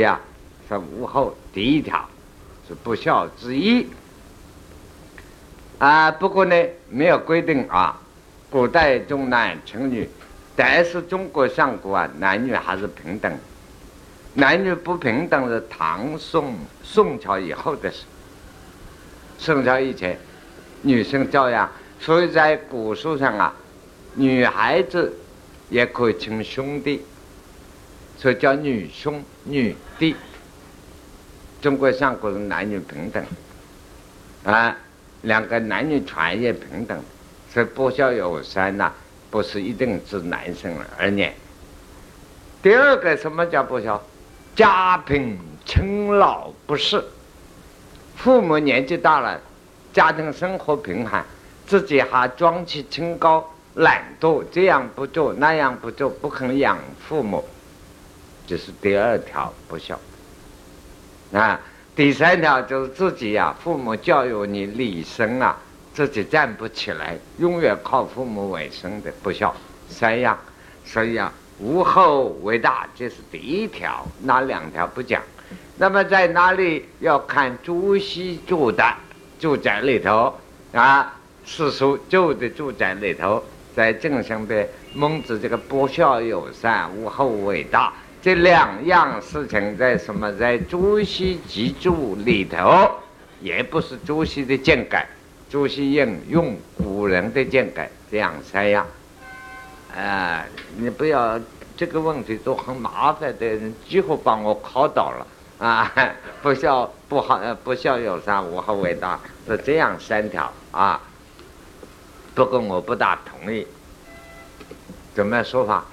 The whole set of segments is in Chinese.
呀，是无后第一条是不孝之一啊。不过呢，没有规定啊，古代重男轻女，但是中国上古啊，男女还是平等。男女不平等是唐宋宋朝以后的事，宋朝以前，女生照样。所以在古书上啊，女孩子也可以称兄弟，所以叫女兄女弟。中国上古是男女平等，啊，两个男女权也平等，所以不孝有三呐，不是一定指男生而已。第二个什么叫不孝？家贫亲老不是，父母年纪大了，家庭生活贫寒。自己还装起清高、懒惰，这样不做那样不做，不肯养父母，这是第二条不孝。啊，第三条就是自己呀，父母教育你立身啊，自己站不起来，永远靠父母为生的不孝。三样，所以啊，无后为大，这是第一条，那两条不讲。那么在哪里要看朱熹住的住宅里头啊？四书旧的住宅里头，在正上边，孟子这个不孝有三，无后为大，这两样事情在什么？在朱熹集注里头，也不是朱熹的见解，朱熹引用古人的见解，这样三样。啊，你不要这个问题都很麻烦的人，几乎把我考倒了啊！不孝不好，不孝有三，无后为大，是这样三条啊。不过我不大同意，怎么说法？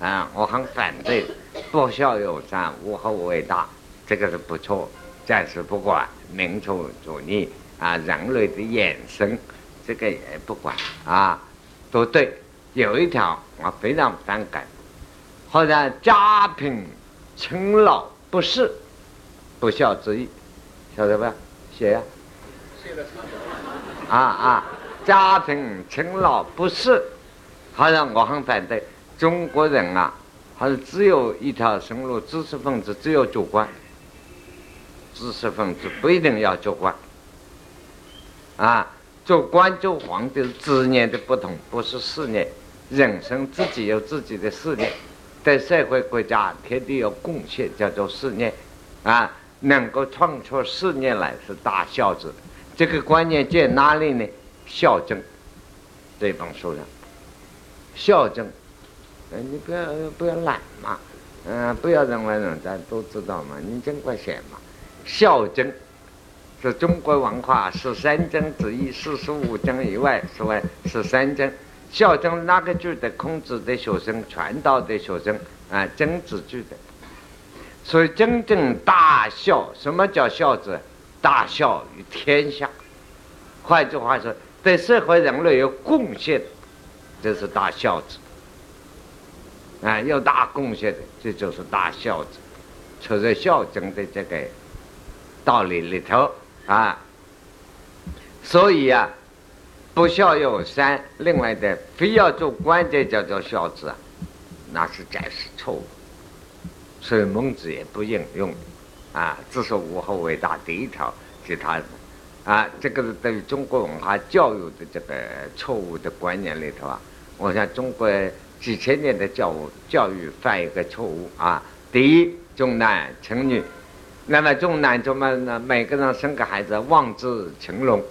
啊，我很反对“不孝有三，无后为大”，这个是不错。暂时不管民族主义啊，人类的衍生，这个也不管啊，都对。有一条我非常反感，好像家贫亲老不是不孝之意，晓得吧？写呀。啊啊。家贫亲老不是，好像我很反对。中国人啊，还是只有一条生路，知识分子只有做官。知识分子不一定要做官，啊，做官做皇帝是职业的不同，不是事业。人生自己有自己的事业，对社会国家天地有贡献，叫做事业。啊，能够创出事业来是大孝子。这个观念在哪里呢？孝正这本书上，孝正，呃，你不要不要懒嘛，嗯，不要认为人家都知道嘛，你尽管写嘛。孝经是中国文化十三经之一，四书五经以外，所谓十三经。孝经哪个句的？孔子的学生，传道的学生啊，曾子句的。所以真正大孝，什么叫孝子？大孝于天下。换句话说。对社会人类有贡献，这是大孝子。啊，有大贡献的，这就是大孝子。出在孝经的这个道理里头啊。所以啊，不孝有三，另外的非要做官的叫做孝子，那是暂时错误。所以孟子也不引用，啊，只是无后为大第一条，其他。啊，这个是对于中国文化教育的这个错误的观念里头啊，我想中国几千年的教育教育犯一个错误啊。第一，重男轻女，那么重男重么呢？每个人生个孩子望子成龙，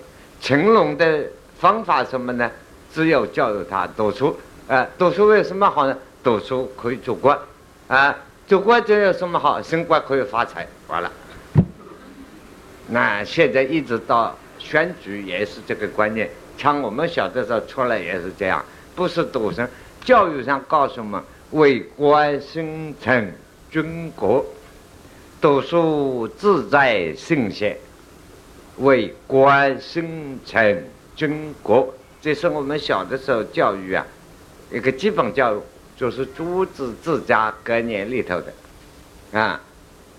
成龙的方法什么呢？只有教育他读书，啊，读书为什么好呢？读书可以做官，啊，做官就有什么好？升官可以发财，完了。那现在一直到选举也是这个观念，像我们小的时候出来也是这样，不是读生。教育上告诉我们，为官生存军国，读书自在圣贤，为官生存军国，这是我们小的时候教育啊，一个基本教育，就是朱子治家概念里头的，啊，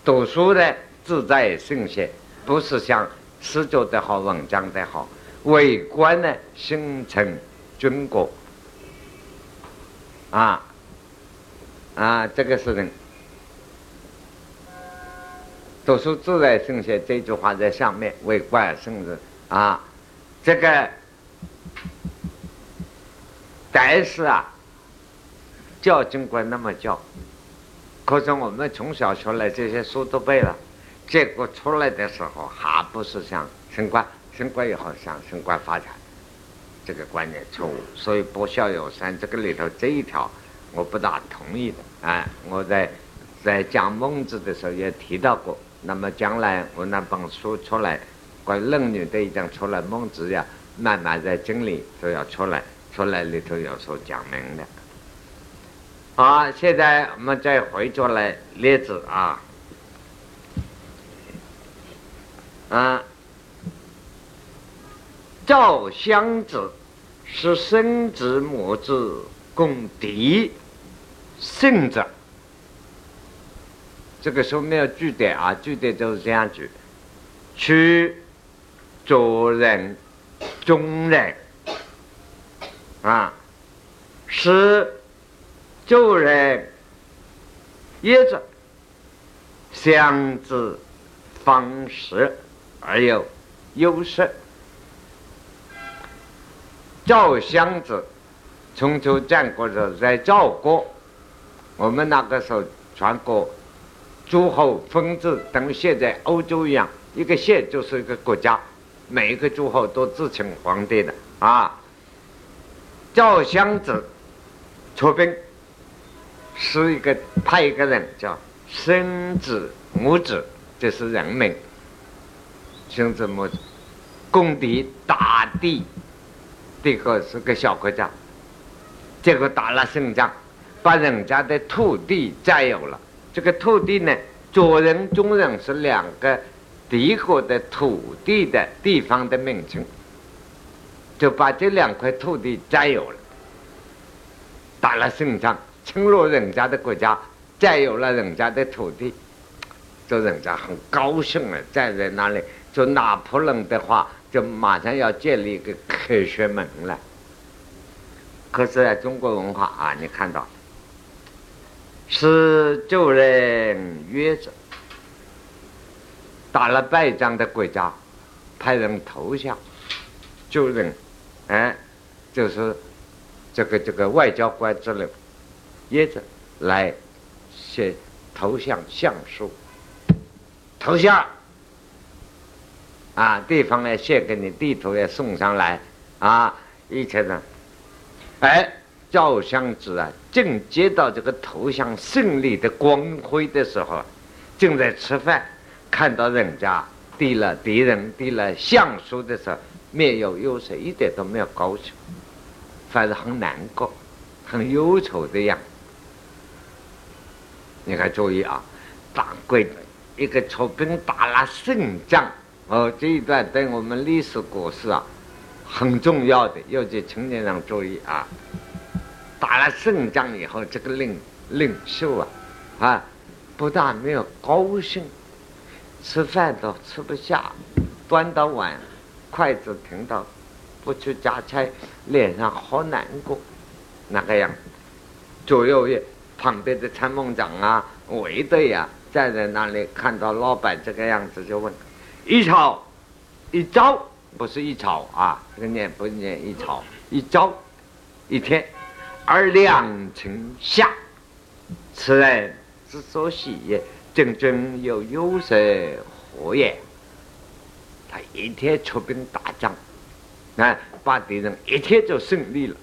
读书的自在圣贤。不是像诗作的好，文章的好，为官呢，形成军国。啊啊，这个事情。读书自在圣贤这句话在上面为观圣人。啊，这个但是啊，教尽管那么教，可是我们从小学来这些书都背了，结果出来的时候还不是想升官，升官以后想升官发财，这个观念错误。所以不孝有三，这个里头这一条我不大同意的。哎，我在在讲孟子的时候也提到过。那么将来我那本书出来，关于《论语》都已经出来，孟子呀慢慢在整理，都要出来，出来里头有所讲明的。好，现在我们再回过来例子啊，啊，赵襄子是生子母子共敌胜者。这个时候没有句点啊，句点就是这样句：去做人中人啊，是做人叶子相知方式而有优势。赵襄子春秋战国时候在赵国，我们那个时候传过。诸侯分治，等于现在欧洲一样，一个县就是一个国家，每一个诸侯都自称皇帝的啊。赵襄子出兵，是一个派一个人叫生子母子，这是人名。生子母子攻敌大地，这个是个小国家，结果打了胜仗，把人家的土地占有了。这个土地呢，左人、中人是两个敌国的土地的地方的名称，就把这两块土地占有了，打了胜仗，侵入人家的国家，占有了人家的土地，就人家很高兴啊，站在那里，就拿破仑的话，就马上要建立一个科学门了。可是在中国文化啊，你看到。是旧人约着打了败仗的国家，派人投降，旧人，哎，就是这个这个外交官之类，约着来写投降相书，投降，啊，地方呢献给你，地图也送上来，啊，一切呢，哎。赵襄子啊，正接到这个投降胜利的光辉的时候，正在吃饭，看到人家递了敌人递了相书的时候，面有忧色，一点都没有高兴，反而很难过，很忧愁的样子。你看，注意啊，当贵一个出兵打了胜仗，哦，这一段对我们历史故事啊很重要的，尤其青年人注意啊。打了胜仗以后，这个领领袖啊，啊，不但没有高兴，吃饭都吃不下，端到碗，筷子停到，不去夹菜，脸上好难过，那个样。左右也旁边的参谋长啊、卫队呀，站在那里看到老板这个样子，就问：一朝一朝，不是一朝啊，这个念不念一朝？一朝一天。而两城下，此人之所喜也，正正有优色何也？他一天出兵打仗，啊，把敌人一天就胜利了，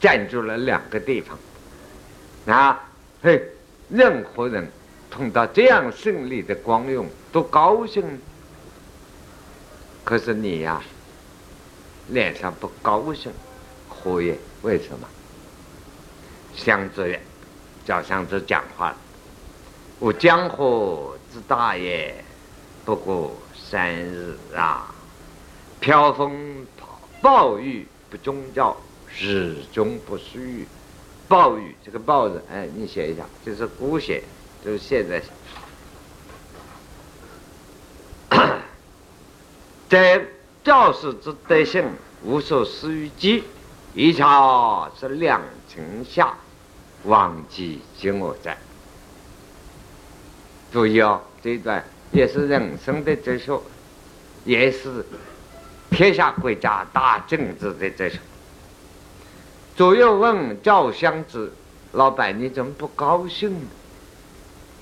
占住了两个地方，啊，嘿，任何人碰到这样胜利的光荣，都高兴。可是你呀，脸上不高兴，何也？为什么？相子，叫相子讲话了。我江河之大也，不过三日啊！飘风暴雨不终教，日终不须雨。暴雨这个暴字，哎，你写一下，就是古写，就是现在。在教士之德性，无所施于己，一朝是两城下。忘记今我在。注意哦，这一段也是人生的哲学，也是天下国家大政治的哲学。左右问赵襄子：“老板，你怎么不高兴呢？”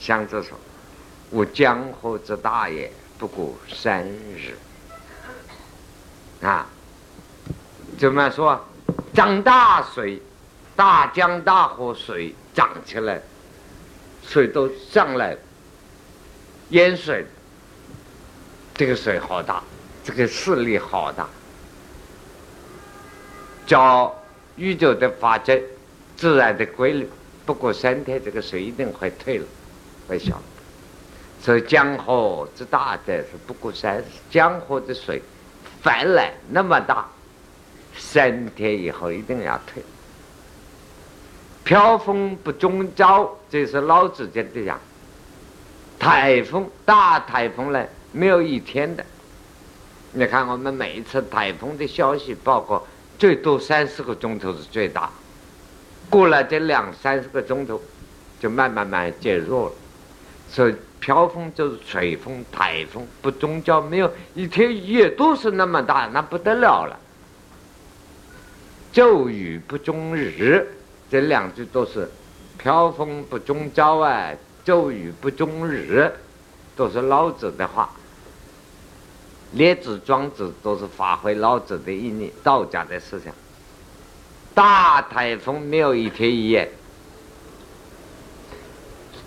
襄子说：“我江河之大也，不过三日。”啊，怎么说？涨大水，大江大河水涨起来，水都上来，淹水。这个水好大，这个势力好大。叫宇宙的法则，自然的规律，不过三天，这个水一定会退了，会小。所以江河之大的是不过三，江河的水泛来那么大。三天以后一定要退。飘风不中招，这是老子讲的讲。台风大台风呢，没有一天的。你看我们每一次台风的消息报告，最多三四个钟头是最大，过了这两三十个钟头，就慢慢慢减弱了。所以飘风就是吹风，台风不中交，没有一天一夜都是那么大，那不得了了。骤雨不终日，这两句都是“飘风不终朝”啊，“骤雨不终日”，都是老子的话。列子、庄子都是发挥老子的意念，道家的思想。大台风没有一天一夜，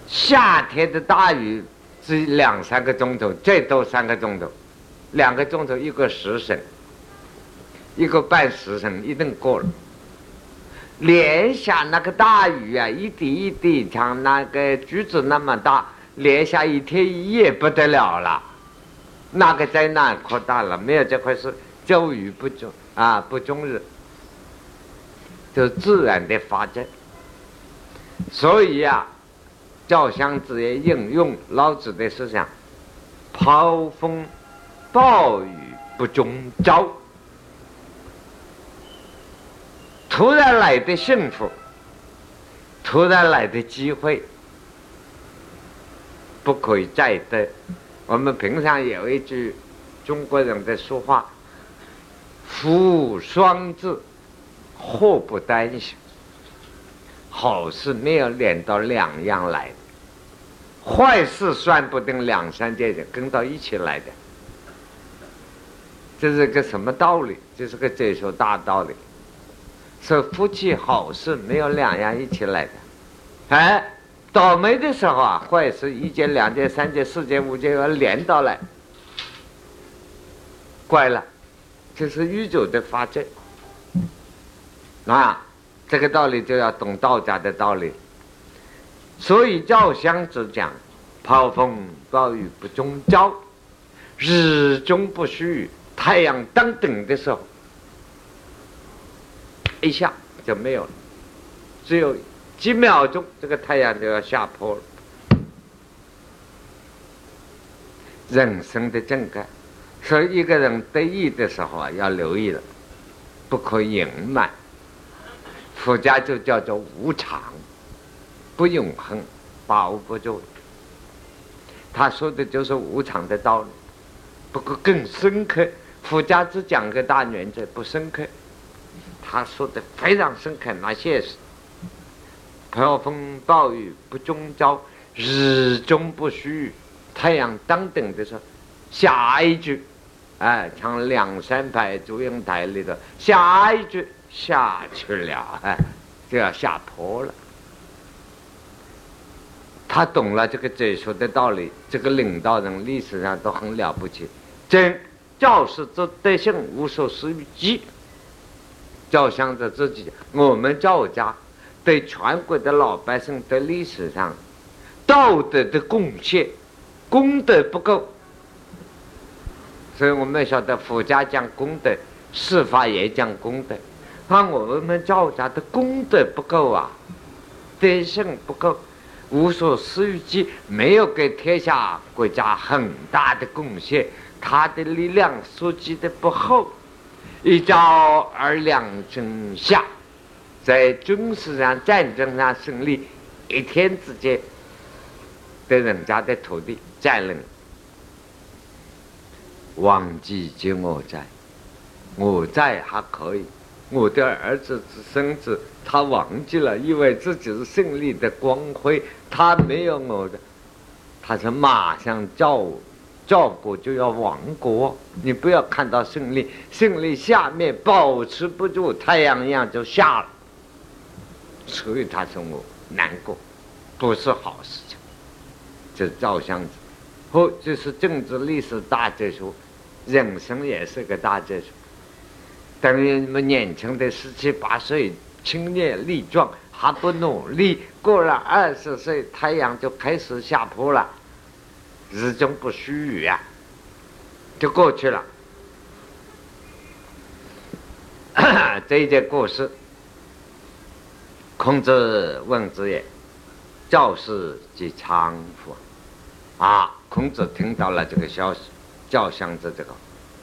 夏天的大雨只两三个钟头，最多三个钟头，两个钟头一个时辰。一个半时辰一定过了，连下那个大雨啊，一滴一滴像那个橘子那么大，连下一天一夜不得了了，那个灾难扩大了，没有这回事，骤雨不终啊，不终日，就自然的发展。所以啊，赵襄子也应用老子的思想，暴风暴雨不中招。突然来的幸福，突然来的机会，不可以再得。我们平常有一句中国人的说话：“福无双至，祸不单行。”好事没有连到两样来的，坏事算不定两三件人跟到一起来的。这是个什么道理？这是个哲学大道理。说夫妻好事没有两样一起来的，哎，倒霉的时候啊，坏事一件、两件、三件、四件、五件要连到来，怪了，这是宇宙的法则。啊，这个道理就要懂道家的道理。所以赵襄子讲：“暴风暴雨不终朝，日中不虚，太阳当顶的时候。”一下就没有了，只有几秒钟，这个太阳就要下坡了。人生的正盖，所以一个人得意的时候啊，要留意了，不可隐瞒。佛家就叫做无常，不永恒，把握不住。他说的就是无常的道理，不过更深刻。佛家只讲个大原则，不深刻。他说的非常深刻，那现实暴风暴雨不终朝，日中不虚，太阳当顶的时候，下一句，哎，像两三排祝英台里头，下一句下去了，哎，就要下坡了。他懂了这个哲学的道理，这个领导人历史上都很了不起，真教师之德性，无所施于己。照想着自己，我们赵家对全国的老百姓的历史上道德的贡献功德不够，所以我们晓得佛家讲功德，释法也讲功德，看我们赵家的功德不够啊，德性不够，无所施于己，没有给天下国家很大的贡献，他的力量所积的不厚。一朝而两春夏，在军事上、战争上胜利，一天之间，对人家的土地占领，忘记即我在，我在还可以。我的儿子之、孙子，他忘记了，以为自己是胜利的光辉，他没有我的，他是马上照照过就要亡国。你不要看到胜利，胜利下面保持不住，太阳一样就下了，所以他说我难过，不是好事情。这照相子，后这是政治历史大结束，人生也是个大结束。等于你们年轻的十七八岁青年力壮还不努力，过了二十岁太阳就开始下坡了，日中不须臾啊，就过去了。这一件故事，孔子问子也：“教师即昌乎？”啊，孔子听到了这个消息，叫箱子这个，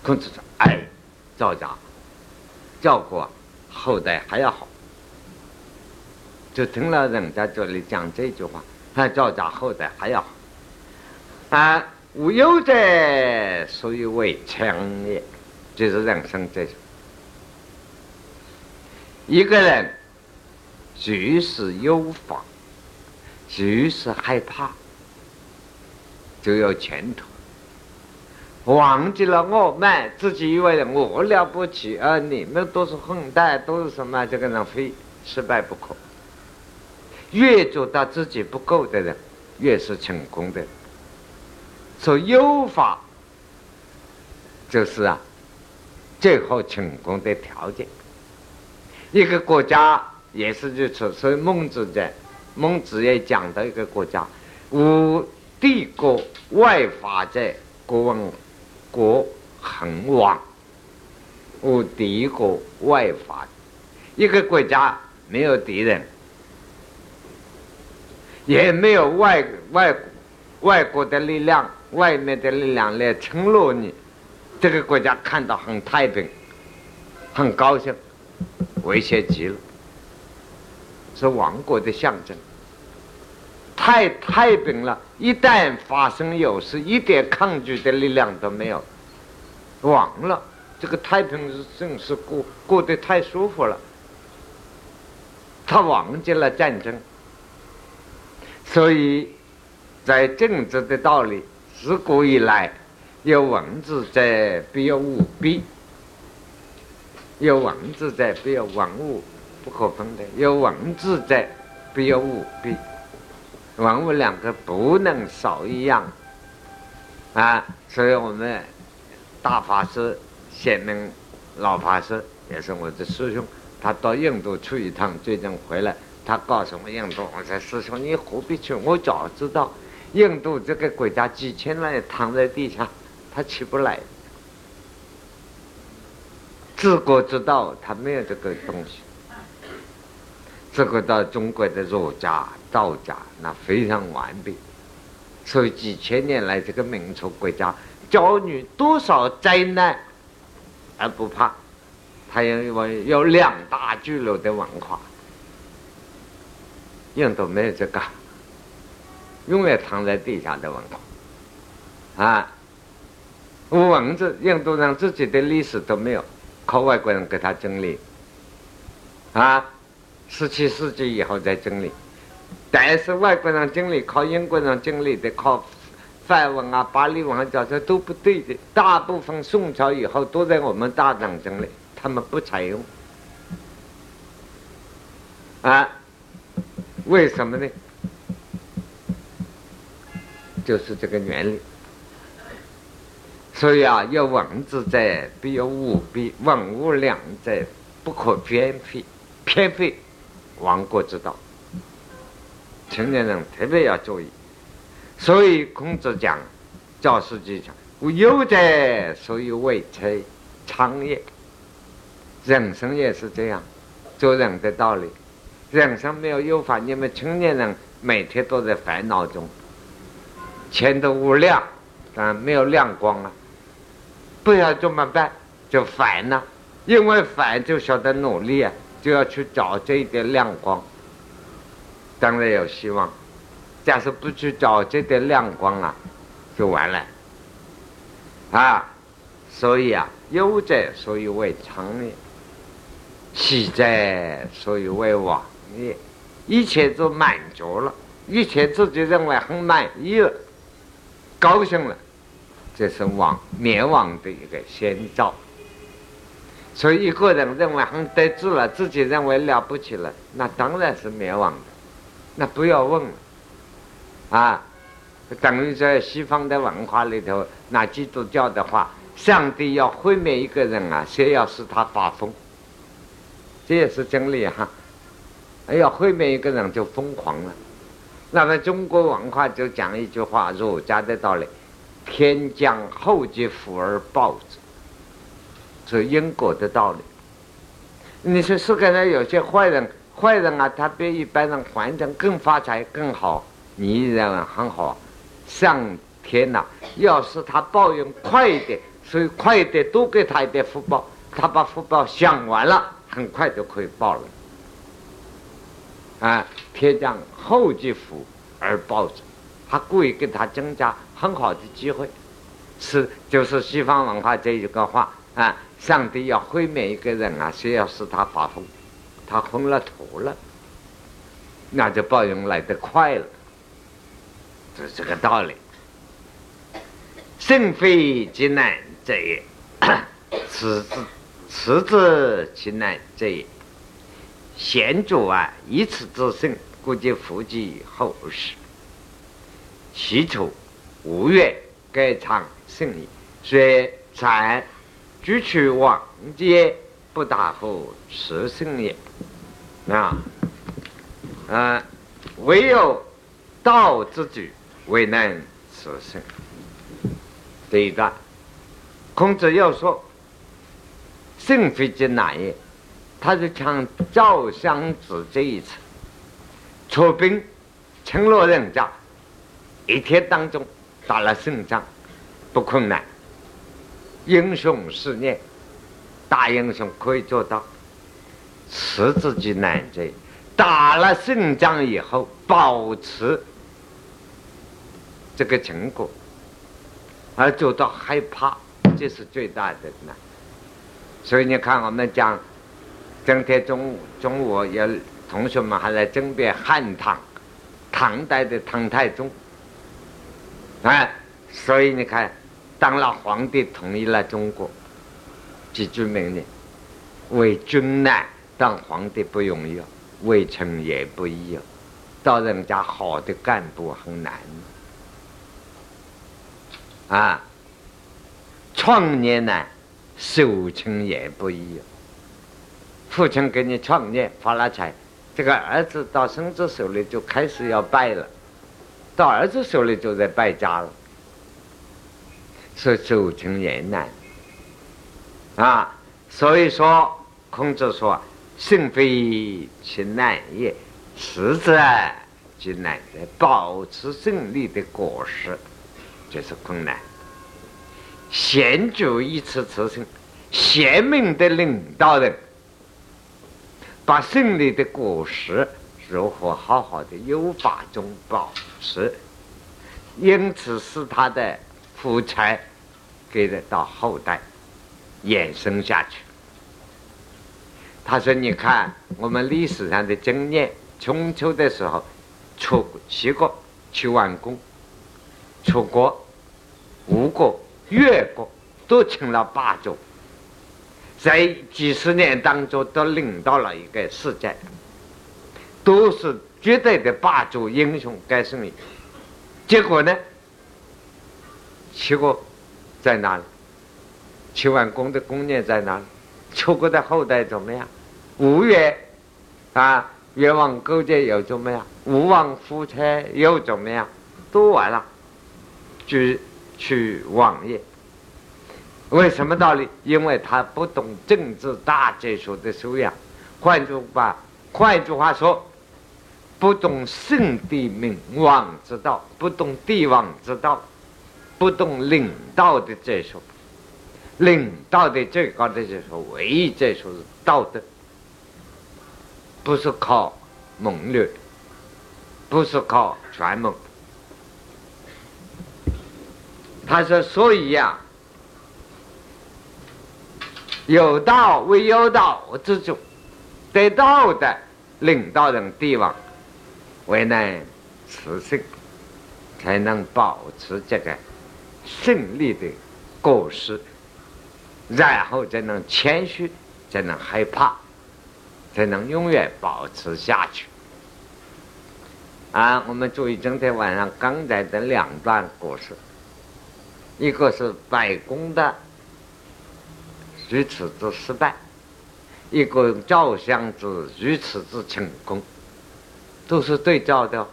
孔子说：“哎，赵家。”效果后代还要好，就听了人家这里讲这句话，他赵家后代还要好。啊，无忧者，所以为强也，就是人生这种。一个人，即使忧法，即使害怕，就有前途。忘记了我们自己以为我了不起，而你们都是混蛋，都是什么？这个人非失败不可。越做到自己不够的人，越是成功的。所以优法就是啊，最后成功的条件。一个国家也是如此。所以孟子在孟子也讲到一个国家，无帝国外法者，国王。国很亡，无敌国外法，一个国家没有敌人，也没有外外外国的力量、外面的力量来侵略你，这个国家看到很太平，很高兴，威胁极了，是亡国的象征。太太平了，一旦发生有事，一点抗拒的力量都没有，亡了。这个太平盛世过过得太舒服了，他忘记了战争，所以在政治的道理，自古以来有文字在，必有武弊；有文字在，必有文物，不可分的；有文字在，必有武弊。文物两个不能少一样，啊！所以我们大法师、显明老法师也是我的师兄，他到印度去一趟，最近回来，他告诉我印度，我说师兄你何必去？我早知道，印度这个国家几千万人躺在地下，他起不来。治国之道，他没有这个东西。这个到中国的儒家。道家那非常完备，所以几千年来这个民族国家教你多少灾难而不怕，他因为有两大巨流的文化，印度没有这个，永远躺在地下的文化，啊，文字印度人自己的历史都没有，靠外国人给他整理，啊，十七世纪以后再整理。但是外国人经历靠英国人经历的靠梵文啊、巴利文啊，叫这都不对的。大部分宋朝以后都在我们大唐经历，他们不采用啊？为什么呢？就是这个原理。所以啊，有文字在，必有武必文武两在，不可偏废，偏废亡国之道。青年人特别要注意，所以孔子讲教师技巧，无忧者，所以为才昌业。人生也是这样，做人的道理。人生没有忧烦，你们青年人每天都在烦恼中，前途无量，但没有亮光了。不要怎么办？就烦了，因为烦就晓得努力啊，就要去找这一点亮光。当然有希望，假设不去找这点亮光啊，就完了。啊，所以啊，有者所以为常也，喜在所以为往也。一切都满足了，一切自己认为很满意了，高兴了，这是亡灭亡的一个先兆。所以一个人认为很得志了，自己认为了不起了，那当然是灭亡的，那不要问了，啊，等于在西方的文化里头，那基督教的话，上帝要毁灭一个人啊，先要使他发疯，这也是真理哈。要毁灭一个人就疯狂了。那么中国文化就讲一句话，儒家的道理：天将厚积福而报之。是因果的道理。你说世界上有些坏人，坏人啊，他比一般人环境更发财更好，你认为很好。上天呐，要是他报应快一点，所以快一点多给他一点福报，他把福报享完了，很快就可以报了。啊，天将厚积福而报之，他故意给他增加很好的机会，是就是西方文化这一个话啊。上帝要毁灭一个人啊，先要使他发疯，他昏了头了，那就报应来得快了，是这个道理。圣非极难者也，此之此之其难者也。贤主啊，以此之圣，故皆福及后世。其处无月，盖常圣矣。虽禅。举取往劫，不达乎持圣也。啊，啊，唯有道之举，未能持圣。这一段，孔子要说，圣非之难也。他就讲赵襄子这一次出兵侵略人家，一天当中打了胜仗，不困难。英雄事业，大英雄可以做到，持之己难者，打了胜仗以后保持这个成果，而做到害怕，这是最大的难。所以你看，我们讲今天中午，中午有同学们还在争辩汉唐，唐代的唐太宗，哎，所以你看。当了皇帝，统一了中国，几句命令：为君难，当皇帝不容易哦；为臣也不易哦。当人家好的干部很难啊。创业难，守成也不易。父亲给你创业发了财，这个儿子到孙子手里就开始要败了，到儿子手里就在败家了。是守成也难啊！所以说，孔子说：“胜非其难也，实在其难也。保持胜利的果实，就是困难。贤主一次次胜，贤明的领导人，把胜利的果实如何好好的优法中保持，因此是他的。”福财给了到后代衍生下去。他说：“你看 我们历史上的经验，春秋的时候，楚齐国、齐桓公、楚国、吴国、越国都成了霸主，在几十年当中都领到了一个世界，都是绝对的霸主英雄该胜利。结果呢？”齐国在哪里？齐桓公的功业在哪里？楚国的后代怎么样？吴越啊，越王勾践又怎么样？吴王夫差又怎么样？都完了，就去王爷。为什么道理？因为他不懂政治大哲学的修养。换句话，换句话说，不懂圣帝明王之道，不懂帝王之道。不懂领导的这术，领导的最高的就是，唯一这术是道德，不是靠谋略，不是靠权谋。他说：“所以呀，有道为有道之主，得道的领导人帝王，为能持胜，才能保持这个胜利的果实，然后才能谦虚，才能害怕，才能永远保持下去。啊，我们注意，今天晚上刚才的两段故事，一个是白宫的如此之失败，一个赵襄之如此之成功，都是对照的。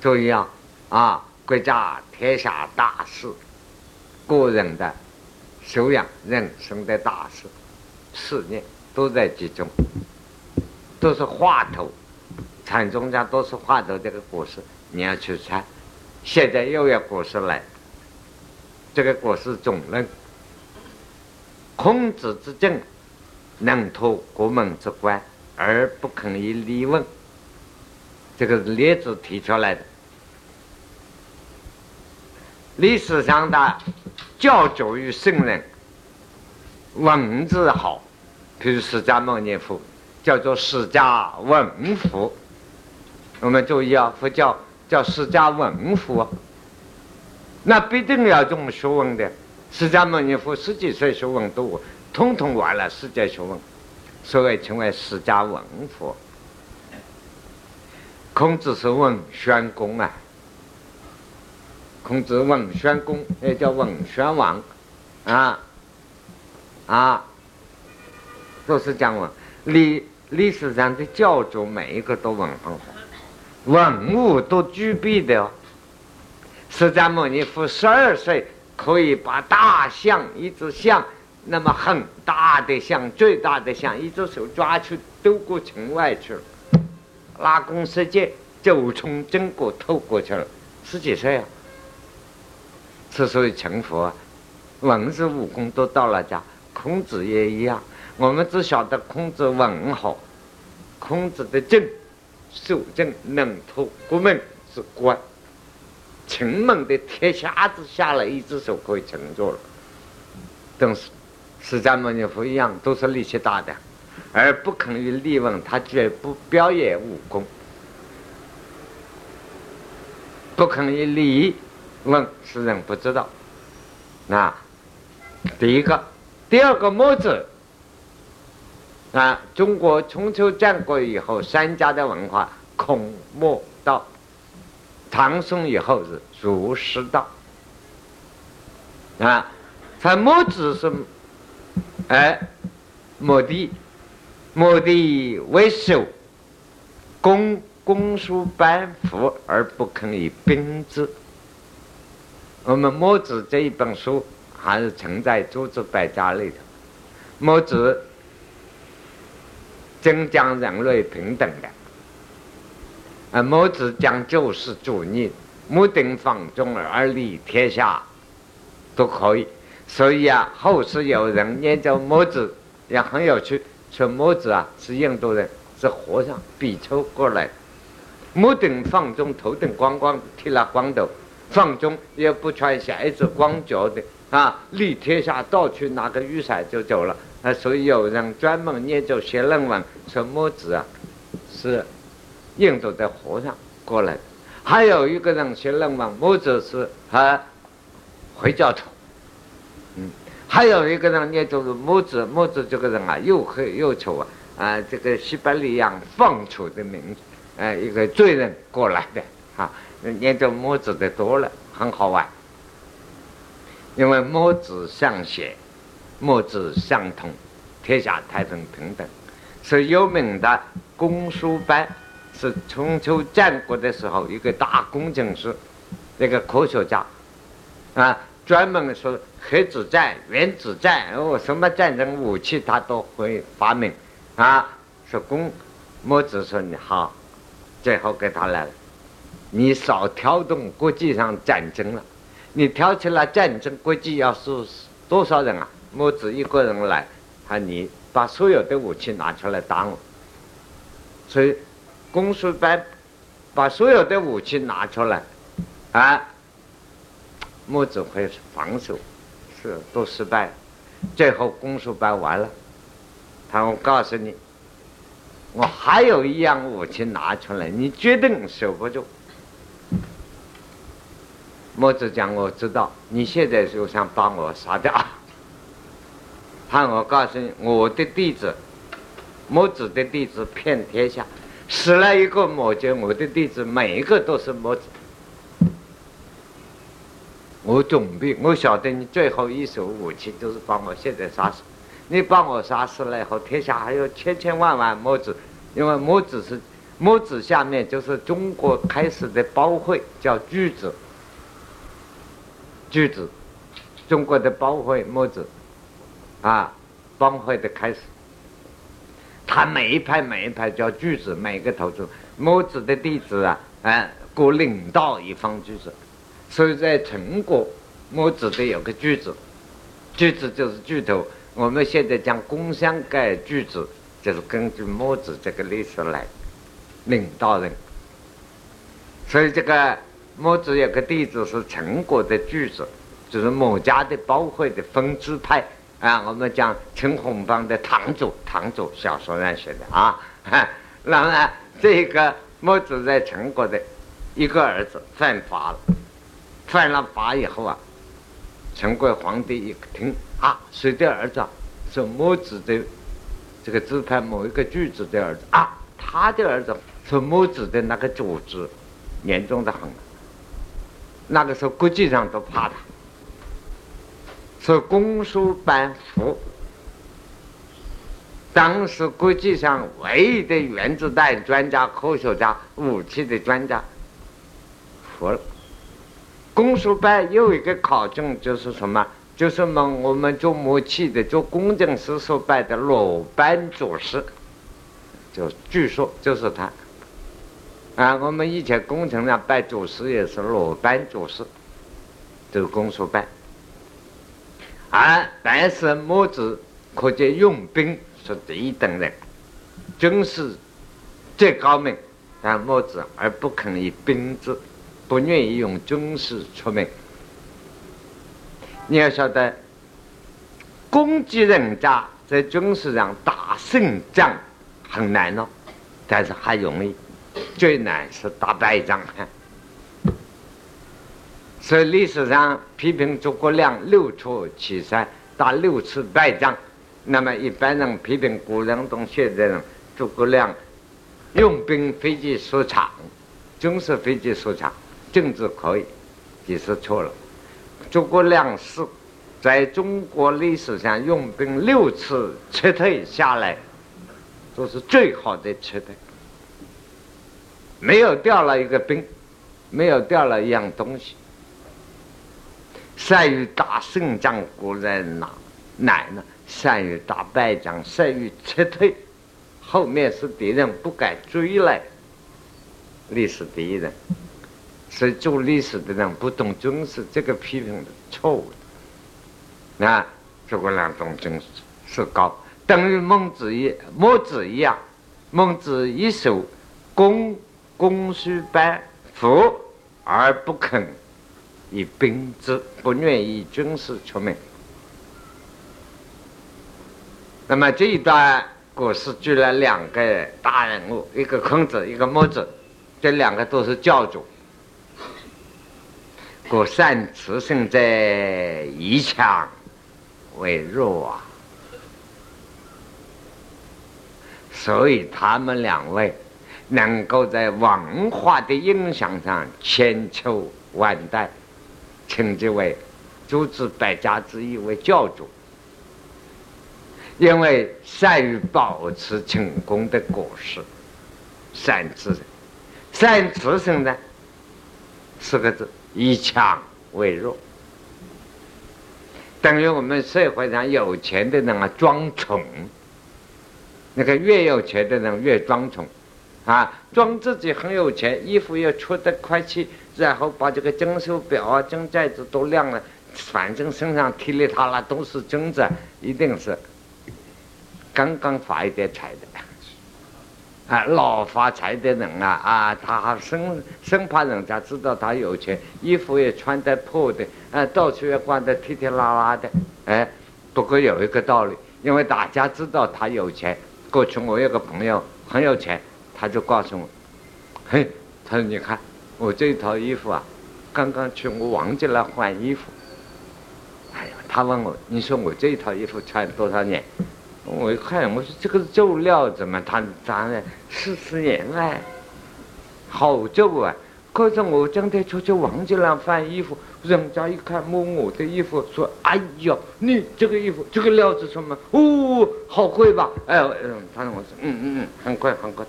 注意啊，啊，国家天下大事，个人的修养、人生的大事、事业都在其中，都是话头。禅宗家都是画的这个故事，你要去猜。现在又要故事来，这个故事总论。孔子之政，能托国门之官，而不肯以礼问。这个是列子提出来的。历史上的教主与圣人，文字好，比如释迦牟尼佛，叫做释迦文佛。我们注意啊，佛教叫释迦文佛，那必定要种学问的。释迦牟尼佛十几岁学问多，通通完了世界学问，所以称为释迦文佛。孔子是问宣公啊，孔子文宣公也叫文宣王，啊啊，都是讲文。历历史上的教主每一个都文很好。文物都具备的，释迦牟尼佛十二岁可以把大象一只象那么很大的象最大的象一只手抓去丢过城外去了，拉弓射箭就从中国透过去了，十几岁啊，之所以成佛，文字武功都到了家，孔子也一样，我们只晓得孔子文好，孔子的政。守正能托国门之官，秦门的铁匣子下来一只手可以撑住了。跟释释迦牟尼佛一样，都是力气大的，而不肯于立问，他绝不表演武功，不肯于立问，世人不知道。那第一个，第二个墨子。啊，中国春秋战国以后，三家的文化，孔墨道；唐宋以后是儒释道。啊，他墨子是，哎，墨地，墨地为首，公公书班服而不肯以兵之。我们墨子这一本书还是存在诸子百家里头，墨子。真讲人类平等的，啊，墨子讲救世主义，目定方中而立天下，都可以。所以啊，后世有人念着墨子也很有趣，说墨子啊是印度人，是和尚比丘过来，目定方中，头顶光光，剃了光头，放中也不穿鞋子，光脚的啊，立天下，到处拿个雨伞就走了。啊，所以有人专门念着写论文说墨子啊是印度的和尚过来的，还有一个人写论文，墨子是啊回教徒，嗯，还有一个人念着墨子，墨子这个人啊又黑又丑啊，啊，这个西伯利亚放出的名字，哎，一个罪人过来的啊，念着墨子的多了，很好玩，因为墨子上写。墨子相同，天下太平平等，是有名的公输班，是春秋战国的时候一个大工程师，一个科学家，啊，专门说核子战、原子战，哦，什么战争武器他都会发明，啊，说公，墨子说你好，最后给他来了，你少挑动国际上战争了，你挑起了战争，国际要是多少人啊？墨子一个人来，他你把所有的武器拿出来打我。所以，公输班把所有的武器拿出来，啊，墨子会防守，是都失败。最后公输班完了，他我告诉你，我还有一样武器拿出来，你决定守不住。墨子讲我知道，你现在就想把我杀掉。看我告诉你，我的弟子，墨子的弟子遍天下，死了一个墨家，我的弟子每一个都是墨子。我准备，我晓得你最后一手武器就是把我现在杀死。你把我杀死了以后，天下还有千千万万墨子，因为墨子是墨子下面就是中国开始的包会，叫巨子。巨子，中国的包会墨子，啊，帮会的开始。他每一派每一派叫巨子，每个头子墨子的弟子啊，哎，各领导一方巨子。所以在陈国，墨子的有个句子，句子就是句头。我们现在讲工商盖句子，就是根据墨子这个历史来领导人。所以这个墨子有个弟子是陈国的句子，就是墨家的包会的分支派啊。我们讲陈洪邦的堂主，堂主小说上写的啊。那么这个墨子在陈国的一个儿子犯法了。犯了法以后啊，陈国皇帝一听啊，谁的儿子？是墨子的这个支派某一个巨子的儿子啊，他的儿子是墨子的那个组织，严重的很。那个时候国际上都怕他，是公输班服。当时国际上唯一的原子弹专家、科学家、武器的专家，服了。公输班又一个考证就是什么？就是我们我们做武器的、做工程师所办的鲁班祖师，就据说就是他。啊，我们以前工程上拜祖师也是鲁班祖师，这个公输班。而但是墨子可见用兵是第一等人，军事最高明，但墨子而不肯以兵字。不愿意用军事出名。你要晓得，攻击人家在军事上打胜仗很难哦，但是还容易，最难是打败仗。所以历史上批评诸葛亮六出祁山，打六次败仗。那么一般人批评古人同现在人，诸葛亮用兵飞机所长，军事飞机所长。政治可以，也是错了。诸葛亮是在中国历史上用兵六次撤退下来，都是最好的撤退，没有掉了一个兵，没有掉了一样东西。善于打胜仗固然难难呢，善于打败仗，善于撤退，后面是敌人不敢追来，历史第一人。所以做历史的人不懂军事，这个批评的错误的。那诸葛亮懂军事是高，等于孟子一墨子一样，孟子一手攻公输班服，而不肯以兵之，不愿意军事出名。那么这一段故事举了两个大人物，一个孔子，一个墨子，这两个都是教主。故善持胜在，以强为弱啊！所以他们两位能够在文化的影响上千秋万代，称之为诸子百家之一为教主，因为善于保持成功的果实。善持，善持胜呢，四个字。以强为弱，等于我们社会上有钱的人啊装穷，那个越有钱的人越装穷，啊，装自己很有钱，衣服又出得快气，然后把这个金手表啊、金戒指都亮了，反正身上噼里塔拉都是金子，一定是刚刚发一点财的。啊，老发财的人啊，啊，他还生生怕人家知道他有钱，衣服也穿得破的，啊，到处也挂得踢踢拉拉的，哎，不过有一个道理，因为大家知道他有钱。过去我有个朋友很有钱，他就告诉我：“嘿，他说你看我这一套衣服啊，刚刚去我忘记了换衣服。”哎呀，他问我：“你说我这一套衣服穿多少年？”我一看，我说这个旧料怎么他当然四十年哎，好旧啊！可是我今天出去忘记了换衣服，人家一看摸我的衣服，说：“哎呀，你这个衣服这个料子什么？哦，好贵吧？”哎，嗯，他说我说：“嗯嗯嗯，很贵很贵。”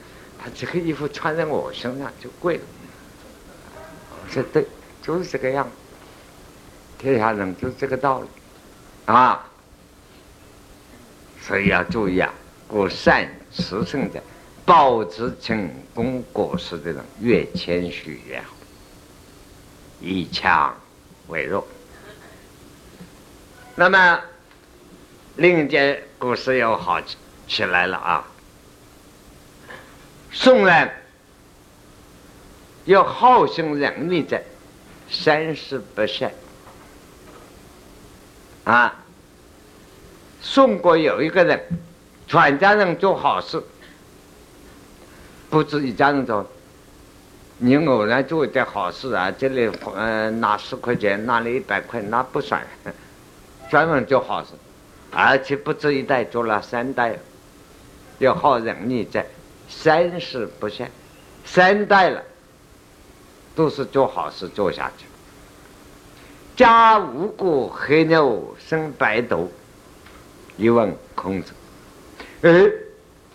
这个衣服穿在我身上就贵了。我说：“对，就是这个样。天下人就是这个道理啊。”所以要注意啊！故善慈圣者，保持成功果实的人，越谦虚越好。以强为弱。那么另一件故事又好起来了啊！宋人有好生仁义者，三十不善啊。宋国有一个人，全家人做好事，不止一家人做。你偶然做一点好事啊，这里呃拿十块钱，那里一百块，那不算，专门做好事，而且不止一代，做了三代，有好仁义在，三世不限，三代了，都是做好事做下去。家无故黑牛生白犊。一问孔子，哎，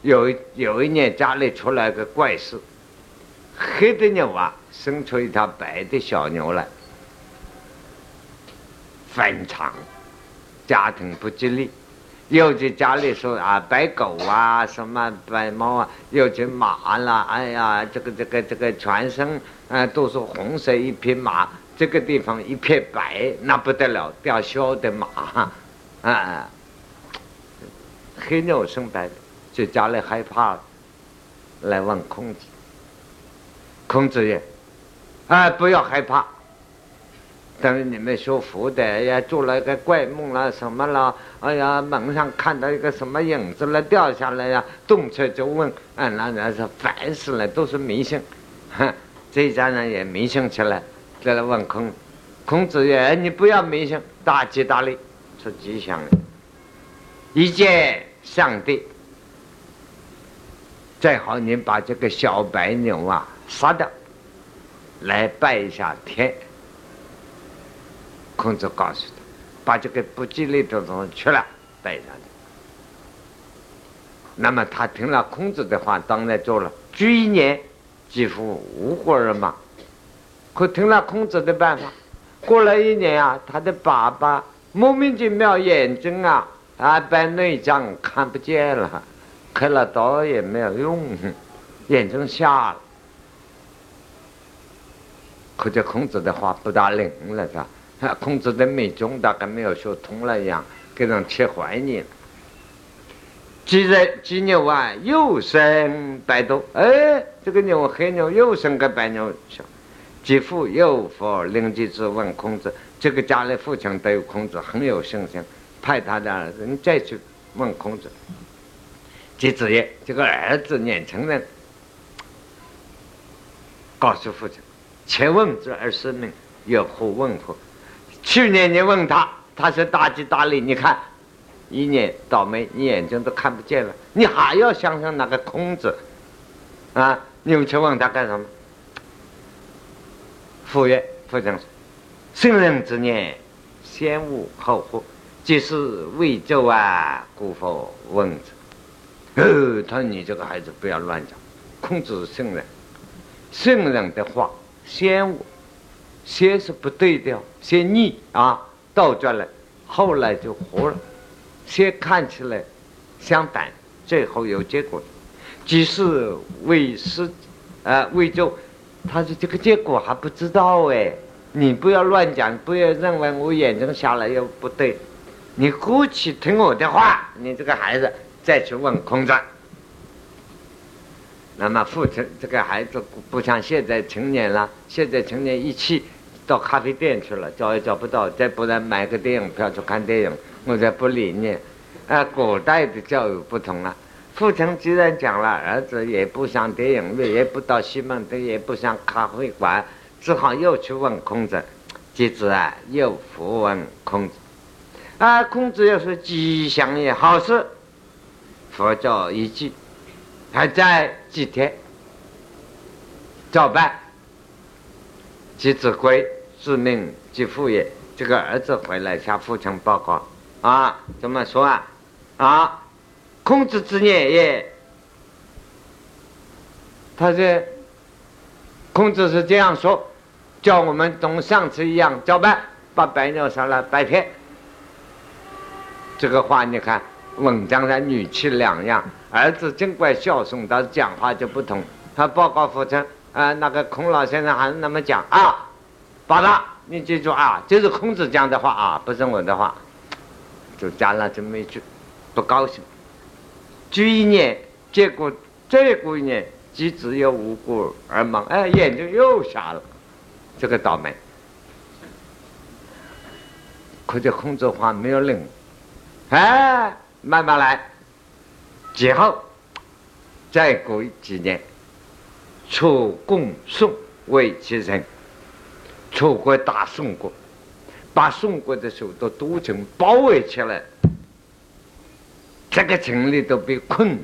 有有一年家里出来个怪事，黑的牛啊生出一条白的小牛来，反常，家庭不吉利。又去家里说啊，白狗啊，什么白猫啊，又去马了，哎呀，这个这个这个全身啊都是红色一匹马，这个地方一片白，那不得了，掉小的马，啊。黑牛生白的，就家里害怕，来问孔子。孔子也，啊，不要害怕。等于你们学佛的，哎呀，做了一个怪梦了，什么了？哎呀，门上看到一个什么影子了，掉下来呀，动车就问，啊，那那是烦死了，都是迷信。哼，这家人也迷信起来，再来问孔，孔子也，你不要迷信，大吉大利，出吉祥的。一见上帝，最好你把这个小白牛啊杀掉，来拜一下天。孔子告诉他，把这个不吉利的东西去了带上去。那么他听了孔子的话，当然做了。居一年，几乎无果而亡。可听了孔子的办法，过了一年啊，他的爸爸莫名其妙眼睛啊。啊，白内障看不见了，开了刀也没有用，眼睛瞎了。可见孔子的话不大灵了，是吧？孔子的美中大概没有学通了一样，给人切怀念。几日几牛啊，又生白犊。哎，这个牛黑牛又生个白牛。继父又复灵吉子问孔子，这个家里父亲对孔子很有信心。派他的儿子，你再去问孔子。季子曰这个儿子年轻人，告诉父亲：“且问之二十名，有何问乎？去年你问他，他说大吉大利。你看，一年倒霉，你眼睛都看不见了。你还要想想那个孔子啊？你们去问他干什么？”父曰：“父亲说，圣人之念，先无后祸。”即是未周啊，故否问之？哦，他说你这个孩子不要乱讲。孔子是圣人，圣人的话先我，先是不对的，先逆啊，倒转了，后来就活了。先看起来相反，最后有结果。即是未失啊，未周，他说这个结果还不知道哎，你不要乱讲，不要认为我眼睛瞎了又不对。你姑且听我的话，你这个孩子再去问孔子。那么父亲这个孩子不像现在成年了，现在成年一去到咖啡店去了，找也找不到，再不然买个电影票去看电影，我才不理你。啊，古代的教育不同了。父亲既然讲了，儿子也不上电影院，也不到西门町，也不上咖啡馆，只好又去问孔子。接着啊，又复问孔子。啊，孔子又说吉祥也好事，佛教一句，还在几天。照办，即子归，自命即父也。这个儿子回来向父亲报告啊，怎么说啊？啊？孔子之言也，他说，孔子是这样说，叫我们同上次一样照办，把白鸟杀了白天。这个话你看，文章上语气两样。儿子尽管孝顺，但是讲话就不同。他报告父亲，啊，那个孔老先生还是那么讲啊，爸爸，你记住啊，这是孔子讲的话啊，不是我的话，就加了这么一句，不高兴。居一年，结果再过一年，即只有无故而盲，哎，眼睛又瞎了，这个倒霉。可这孔子话没有领，哎，慢慢来。之后再过几年，楚共宋为其人，楚国打宋国，把宋国的首都都城包围起来。这个城里都被困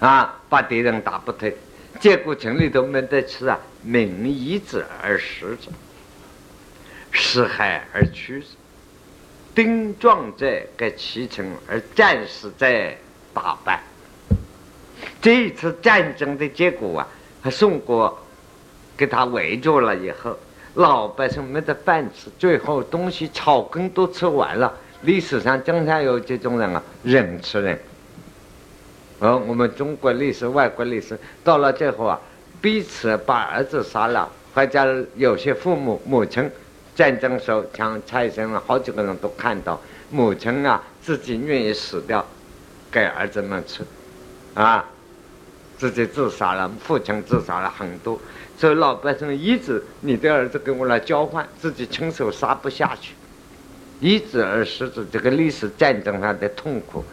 了，啊，把敌人打不退，结果城里头没得吃啊，民以之而食之，食害而趋之。丁壮者该其城而战死在大败。这一次战争的结果啊，和宋国给他围住了以后，老百姓没得饭吃，最后东西草根都吃完了。历史上经常有这种人啊，人吃人。而我们中国历史、外国历史到了最后啊，彼此把儿子杀了，或者有些父母母亲战争时候像蔡先生好几个人都看到，母亲啊自己愿意死掉，给儿子们吃，啊，自己自杀了，父亲自杀了很多，所以老百姓一直你的儿子跟我来交换，自己亲手杀不下去。一子而食子，这个历史战争上的痛苦，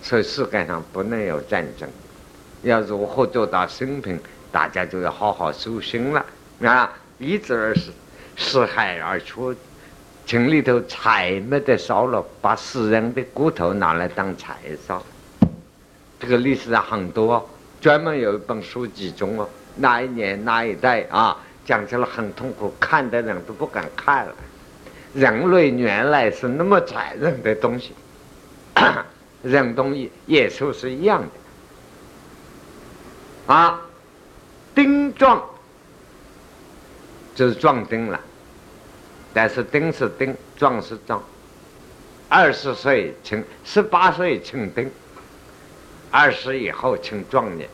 所以世界上不能有战争。要如何做到生平，大家就要好好修行了啊！一子而食，四海而出，城里头柴没得烧了，把死人的骨头拿来当柴烧。这个历史上很多，专门有一本书集中哦，那一年那一代啊，讲起来很痛苦，看的人都不敢看了。人类原来是那么残忍的东西，人东西野兽是一样的啊。丁壮就是壮丁了，但是丁是丁，壮是壮。二十岁成，十八岁成丁，二十以后成壮年。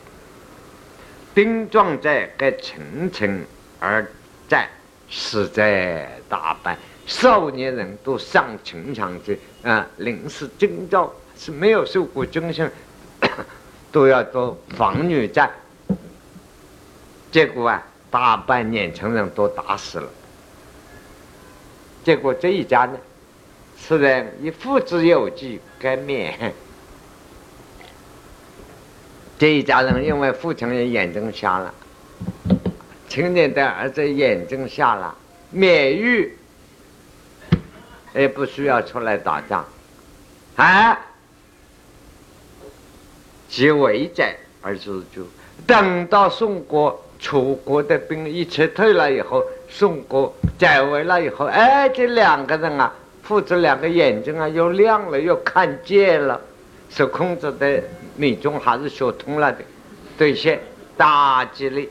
丁壮在该层层而战，死在大败。少年人都上城墙去啊，临时征召是没有受过军训，都要做防御战。结果啊，大半年轻人都打死了。结果这一家呢，此人以父之有疾，该免。这一家人因为父亲的眼睛瞎了，青年的儿子眼睛瞎了，免于。也不需要出来打仗，啊，即为战而自救。等到宋国、楚国的兵一撤退了以后，宋国解围了以后，哎，这两个人啊，父子两个眼睛啊又亮了，又看见了，是孔子的命中还是学通了的，兑现大吉利，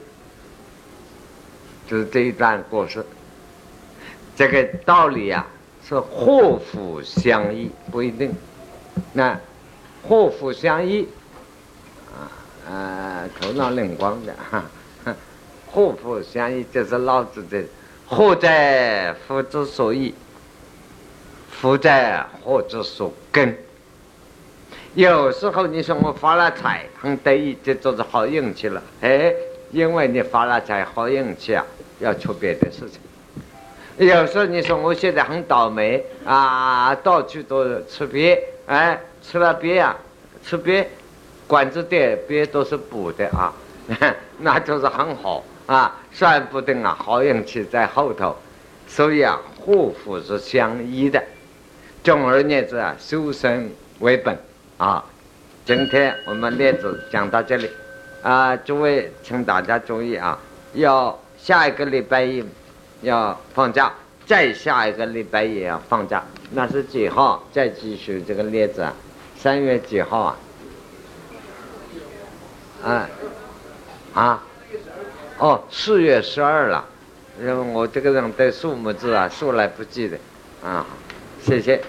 就是这一段故事，这个道理啊。是祸福相依不一定，那祸福相依啊啊，头脑灵光的哈，祸福相依就是老子的祸在福之所依，福在祸之所根。有时候你说我发了财很得意，这就是好运气了。哎，因为你发了财好运气啊，要出别的事情。有时候你说我现在很倒霉啊，到处都是吃鳖，哎，吃了鳖呀，吃鳖，管子的鳖都是补的啊，那就是很好啊，算不定啊，好运气在后头，所以啊，祸福是相依的。总而言之啊，修身为本啊。今天我们列子讲到这里啊，诸位请大家注意啊，要下一个礼拜一。要放假，再下一个礼拜也要放假，那是几号？再继续这个列子啊，三月几号啊？啊啊哦，四月十二了。因为我这个人对数目字啊，数来不记得啊，谢谢。